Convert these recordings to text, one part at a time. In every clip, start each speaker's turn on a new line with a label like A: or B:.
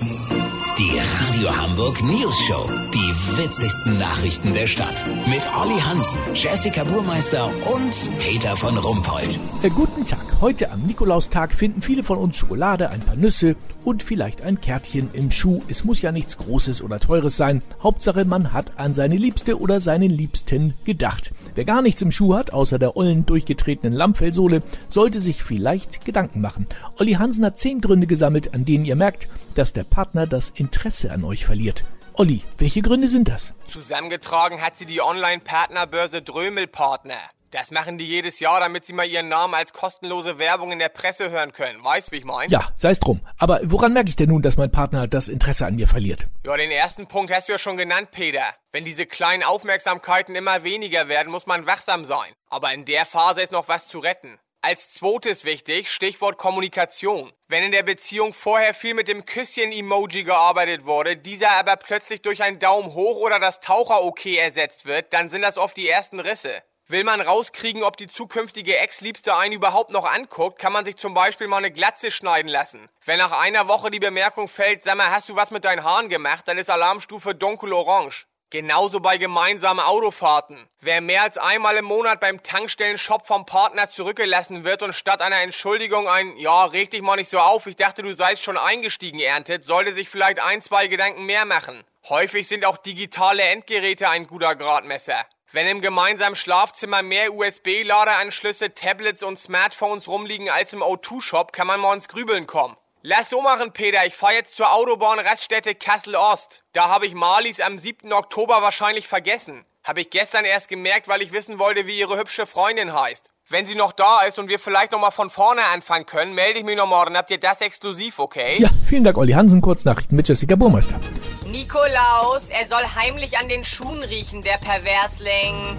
A: Die Radio Hamburg News Show. Die witzigsten Nachrichten der Stadt. Mit Olli Hansen, Jessica Burmeister und Peter von Rumpold.
B: Äh, guten Tag. Heute am Nikolaustag finden viele von uns Schokolade, ein paar Nüsse und vielleicht ein Kärtchen im Schuh. Es muss ja nichts Großes oder Teures sein. Hauptsache, man hat an seine Liebste oder seinen Liebsten gedacht. Wer gar nichts im Schuh hat, außer der ollen, durchgetretenen Lammfellsohle, sollte sich vielleicht Gedanken machen. Olli Hansen hat zehn Gründe gesammelt, an denen ihr merkt, dass der Partner das Interesse an euch verliert. Olli, welche Gründe sind das?
C: Zusammengetragen hat sie die Online-Partnerbörse Drömelpartner. Das machen die jedes Jahr, damit sie mal ihren Namen als kostenlose Werbung in der Presse hören können. Weißt, wie ich meine?
B: Ja, sei's drum. Aber woran merke ich denn nun, dass mein Partner das Interesse an mir verliert?
C: Ja, den ersten Punkt hast du ja schon genannt, Peter. Wenn diese kleinen Aufmerksamkeiten immer weniger werden, muss man wachsam sein. Aber in der Phase ist noch was zu retten. Als zweites wichtig, Stichwort Kommunikation. Wenn in der Beziehung vorher viel mit dem Küsschen-Emoji gearbeitet wurde, dieser aber plötzlich durch ein Daumen hoch oder das Taucher-Okay ersetzt wird, dann sind das oft die ersten Risse. Will man rauskriegen, ob die zukünftige Ex-Liebste einen überhaupt noch anguckt, kann man sich zum Beispiel mal eine Glatze schneiden lassen. Wenn nach einer Woche die Bemerkung fällt, sag mal, hast du was mit deinen Haaren gemacht, dann ist Alarmstufe dunkel-orange. Genauso bei gemeinsamen Autofahrten. Wer mehr als einmal im Monat beim Tankstellen-Shop vom Partner zurückgelassen wird und statt einer Entschuldigung ein Ja, reg dich mal nicht so auf, ich dachte, du seist schon eingestiegen erntet, sollte sich vielleicht ein, zwei Gedanken mehr machen. Häufig sind auch digitale Endgeräte ein guter Gradmesser. Wenn im gemeinsamen Schlafzimmer mehr USB-Ladeanschlüsse, Tablets und Smartphones rumliegen als im O2-Shop, kann man mal ins Grübeln kommen. Lass so machen, Peter. Ich fahr jetzt zur Autobahnraststätte Kassel-Ost. Da habe ich Marlies am 7. Oktober wahrscheinlich vergessen. Habe ich gestern erst gemerkt, weil ich wissen wollte, wie ihre hübsche Freundin heißt. Wenn sie noch da ist und wir vielleicht noch mal von vorne anfangen können, melde ich mich noch morgen. Habt ihr das exklusiv, okay?
B: Ja, vielen Dank, Olli Hansen. Kurznachrichten mit Jessica Burmeister.
D: Nikolaus, er soll heimlich an den Schuhen riechen, der Perversling.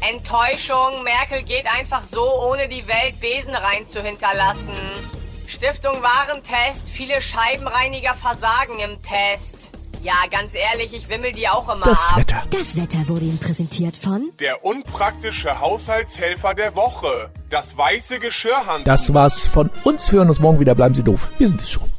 D: Enttäuschung, Merkel geht einfach so, ohne die Welt Besen rein zu hinterlassen. Stiftung Warentest, viele Scheibenreiniger versagen im Test. Ja, ganz ehrlich, ich wimmel die auch immer
B: Das
D: ab.
B: Wetter.
E: Das Wetter wurde Ihnen präsentiert von
F: Der unpraktische Haushaltshelfer der Woche. Das weiße Geschirrhandtuch.
B: Das war's von uns. Wir hören uns morgen wieder. Bleiben Sie doof. Wir sind es schon.